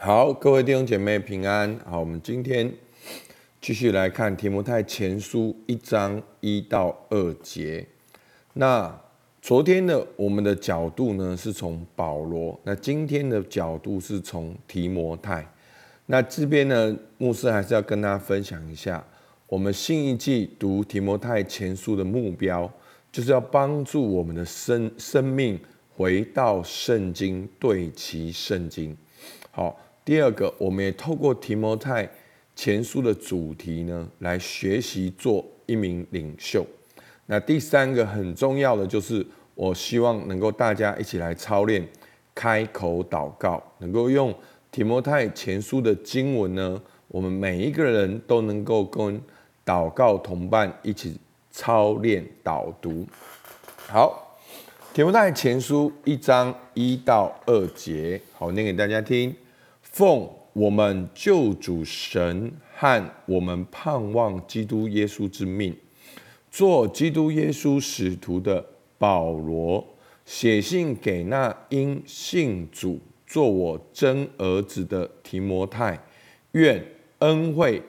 好，各位弟兄姐妹平安。好，我们今天继续来看提摩太前书一章一到二节。那昨天的我们的角度呢，是从保罗；那今天的角度是从提摩太。那这边呢，牧师还是要跟大家分享一下，我们新一季读提摩太前书的目标，就是要帮助我们的生生命回到圣经，对齐圣经。好。第二个，我们也透过提摩太前书的主题呢，来学习做一名领袖。那第三个很重要的就是，我希望能够大家一起来操练开口祷告，能够用提摩太前书的经文呢，我们每一个人都能够跟祷告同伴一起操练导读。好，提摩太前书一章一到二节，好念给大家听。奉我们救主神和我们盼望基督耶稣之命，做基督耶稣使徒的保罗，写信给那因信主做我真儿子的提摩太，愿恩惠、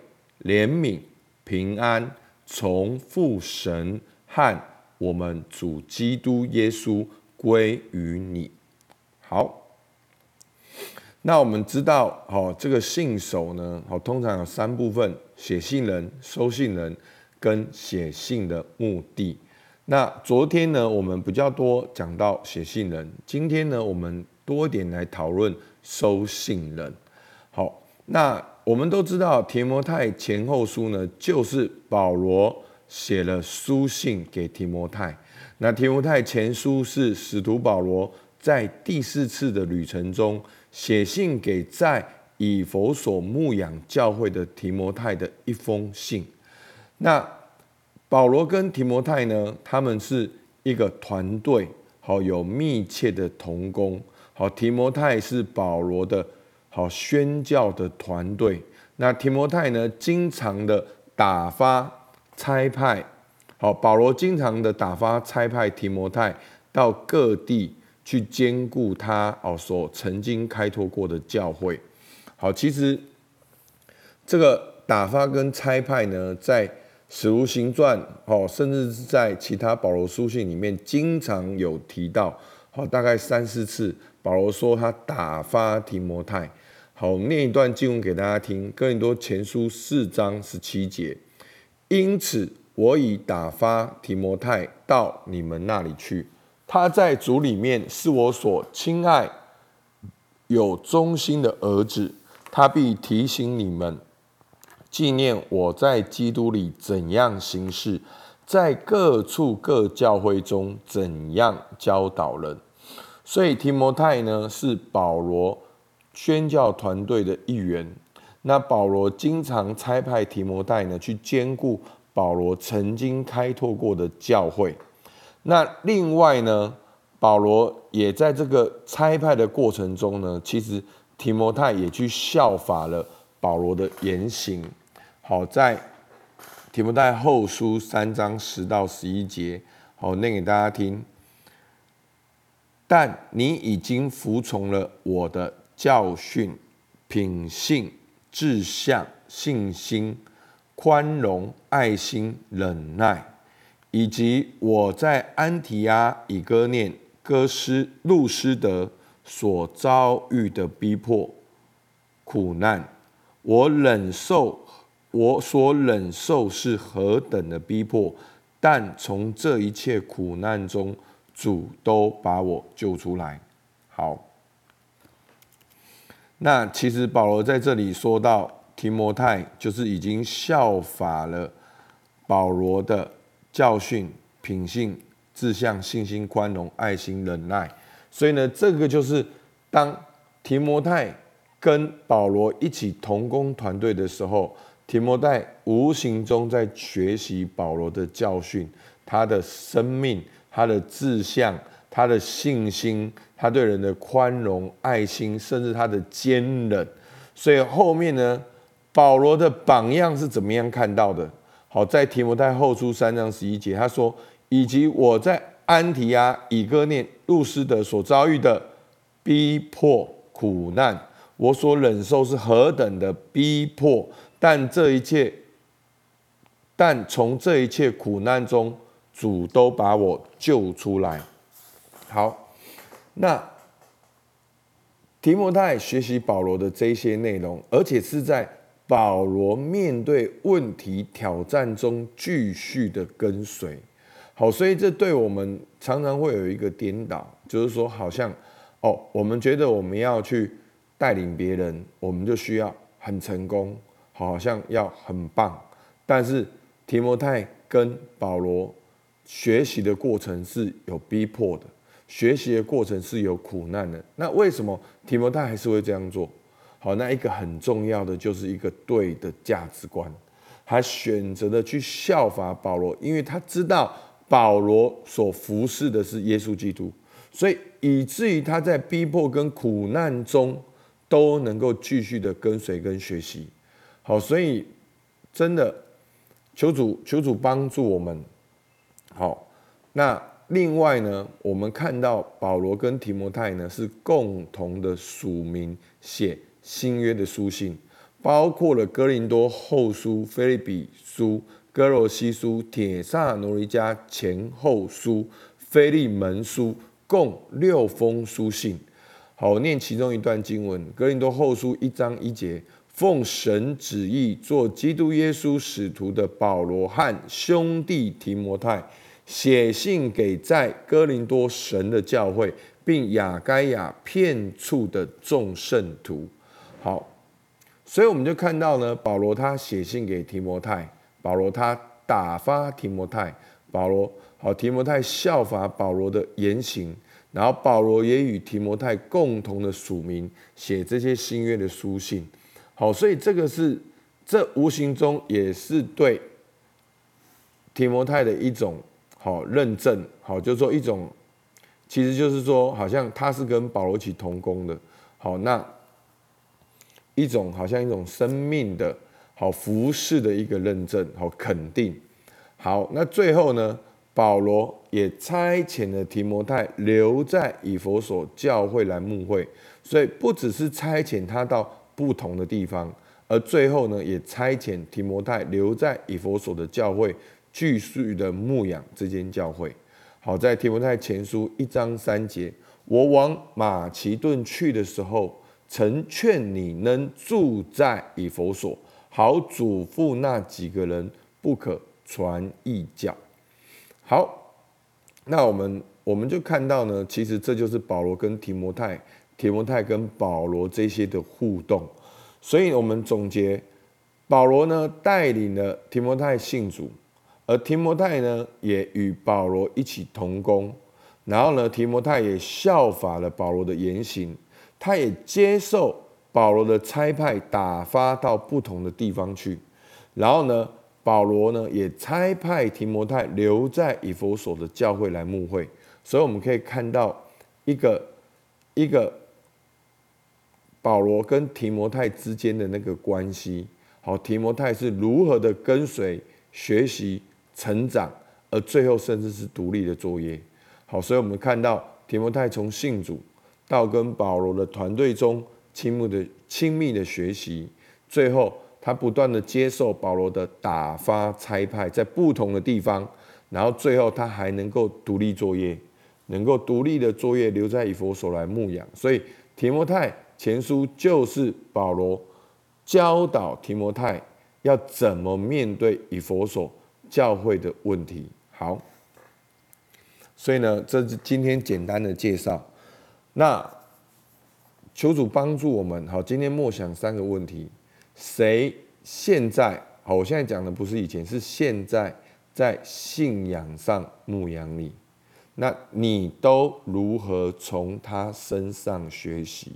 怜悯、平安从父神和我们主基督耶稣归于你。好。那我们知道，好，这个信手呢，好，通常有三部分：写信人、收信人跟写信的目的。那昨天呢，我们比较多讲到写信人，今天呢，我们多一点来讨论收信人。好，那我们都知道，提摩太前后书呢，就是保罗写了书信给提摩太。那提摩太前书是使徒保罗在第四次的旅程中。写信给在以佛所牧养教会的提摩太的一封信。那保罗跟提摩太呢，他们是一个团队，好有密切的同工。好，提摩太是保罗的好宣教的团队。那提摩太呢，经常的打发差派，好，保罗经常的打发差派提摩太到各地。去兼顾他哦所曾经开拓过的教会，好，其实这个打发跟差派呢，在使徒行传哦，甚至是在其他保罗书信里面，经常有提到，好，大概三四次，保罗说他打发提摩太，好，念一段经文给大家听，哥林多前书四章十七节，因此我已打发提摩太到你们那里去。他在主里面是我所亲爱、有忠心的儿子，他必提醒你们，纪念我在基督里怎样行事，在各处各教会中怎样教导人。所以提摩太呢是保罗宣教团队的一员。那保罗经常差派提摩太呢去兼顾保罗曾经开拓过的教会。那另外呢，保罗也在这个差派的过程中呢，其实提摩太也去效法了保罗的言行。好，在提摩太后书三章十到十一节，好念给大家听。但你已经服从了我的教训、品性、志向、信心、宽容、爱心、忍耐。以及我在安提阿、以哥念、哥斯、路斯德所遭遇的逼迫、苦难，我忍受，我所忍受是何等的逼迫，但从这一切苦难中，主都把我救出来。好，那其实保罗在这里说到提摩太，就是已经效法了保罗的。教训、品性、志向、信心、宽容、爱心、忍耐，所以呢，这个就是当提摩太跟保罗一起同工团队的时候，提摩太无形中在学习保罗的教训，他的生命、他的志向、他的信心、他对人的宽容、爱心，甚至他的坚韧。所以后面呢，保罗的榜样是怎么样看到的？好，在提摩太后书三章十一节，他说：“以及我在安提阿、以哥念、路斯德所遭遇的逼迫苦难，我所忍受是何等的逼迫，但这一切，但从这一切苦难中，主都把我救出来。好，那提摩太学习保罗的这些内容，而且是在保罗面对问题挑战中继续的跟随。好，所以这对我们常常会有一个颠倒，就是说，好像哦，我们觉得我们要去带领别人，我们就需要很成功，好像要很棒。但是提摩太跟保罗学习的过程是有逼迫的。学习的过程是有苦难的，那为什么提摩太还是会这样做？好，那一个很重要的就是一个对的价值观，他选择的去效法保罗，因为他知道保罗所服侍的是耶稣基督，所以以至于他在逼迫跟苦难中都能够继续的跟随跟学习。好，所以真的求主求主帮助我们。好，那。另外呢，我们看到保罗跟提摩太呢是共同的署名写新约的书信，包括了哥林多后书、菲利比书、哥罗西书、铁萨罗尼迦前后书、菲利门书，共六封书信。好，我念其中一段经文：哥林多后书一章一节，奉神旨意做基督耶稣使徒的保罗和兄弟提摩太。写信给在哥林多神的教会，并雅该亚片处的众圣徒。好，所以我们就看到呢，保罗他写信给提摩太，保罗他打发提摩太，保罗好，提摩太效法保罗的言行，然后保罗也与提摩太共同的署名写这些新约的书信。好，所以这个是这无形中也是对提摩太的一种。好认证，好就是说一种，其实就是说，好像他是跟保罗一起同工的，好那一种好像一种生命的好服饰的一个认证，好肯定，好那最后呢，保罗也差遣了提摩太留在以佛所教会来牧会，所以不只是差遣他到不同的地方，而最后呢，也差遣提摩太留在以佛所的教会。继续的牧养这间教会。好在提摩太前书一章三节，我往马其顿去的时候，曾劝你能住在以佛所，好嘱咐那几个人不可传异教。好，那我们我们就看到呢，其实这就是保罗跟提摩太，提摩太跟保罗这些的互动。所以我们总结，保罗呢带领了提摩太信主。而提摩太呢，也与保罗一起同工，然后呢，提摩太也效法了保罗的言行，他也接受保罗的差派，打发到不同的地方去。然后呢，保罗呢也差派提摩太留在以弗所的教会来牧会。所以我们可以看到一个一个保罗跟提摩太之间的那个关系。好，提摩太是如何的跟随学习。成长，而最后甚至是独立的作业。好，所以我们看到提摩太从信主到跟保罗的团队中亲密的亲密的学习，最后他不断的接受保罗的打发差派，在不同的地方，然后最后他还能够独立作业，能够独立的作业留在以佛所来牧养。所以提摩太前书就是保罗教导提摩太要怎么面对以佛所。教会的问题，好，所以呢，这是今天简单的介绍。那求主帮助我们，好，今天默想三个问题：谁现在好？我现在讲的不是以前，是现在在信仰上牧养你，那你都如何从他身上学习？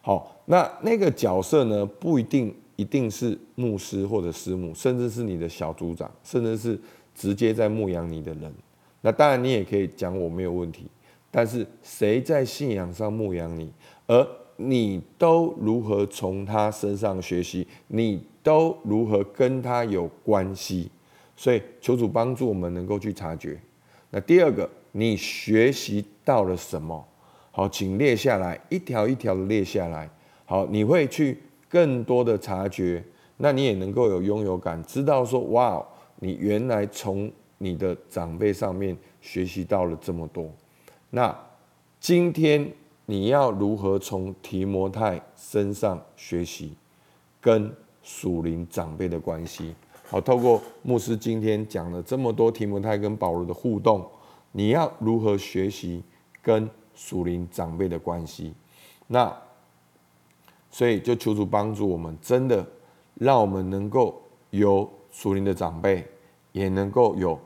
好，那那个角色呢，不一定。一定是牧师或者师母，甚至是你的小组长，甚至是直接在牧养你的人。那当然，你也可以讲我没有问题。但是谁在信仰上牧养你，而你都如何从他身上学习，你都如何跟他有关系？所以求主帮助我们能够去察觉。那第二个，你学习到了什么？好，请列下来，一条一条的列下来。好，你会去更多的察觉，那你也能够有拥有感，知道说哇，你原来从你的长辈上面学习到了这么多。那今天你要如何从提摩太身上学习跟属灵长辈的关系？好，透过牧师今天讲了这么多提摩太跟保罗的互动，你要如何学习跟属灵长辈的关系？那所以就求主帮助我们，真的让我们能够有属灵的长辈，也能够有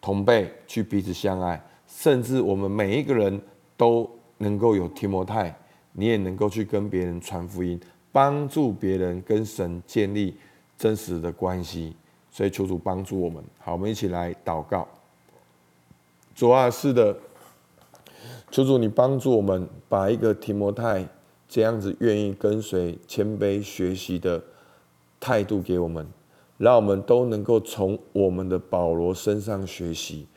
同辈去彼此相爱，甚至我们每一个人都能够有提摩太，你也能够去跟别人传福音，帮助别人跟神建立真实的关系。所以求主帮助我们。好，我们一起来祷告。主啊，是的，求主你帮助我们，把一个提摩太。这样子愿意跟随、谦卑学习的态度给我们，让我们都能够从我们的保罗身上学习。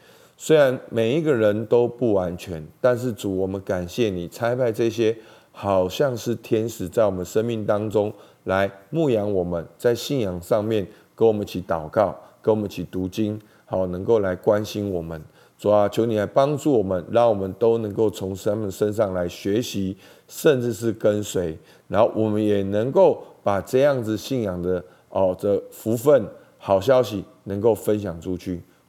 虽然每一个人都不完全，但是主，我们感谢你差派这些好像是天使在我们生命当中来牧养我们，在信仰上面跟我们一起祷告，跟我们一起读经，好能够来关心我们。主啊，求你来帮助我们，让我们都能够从他们身上来学习，甚至是跟随，然后我们也能够把这样子信仰的哦的福分、好消息能够分享出去。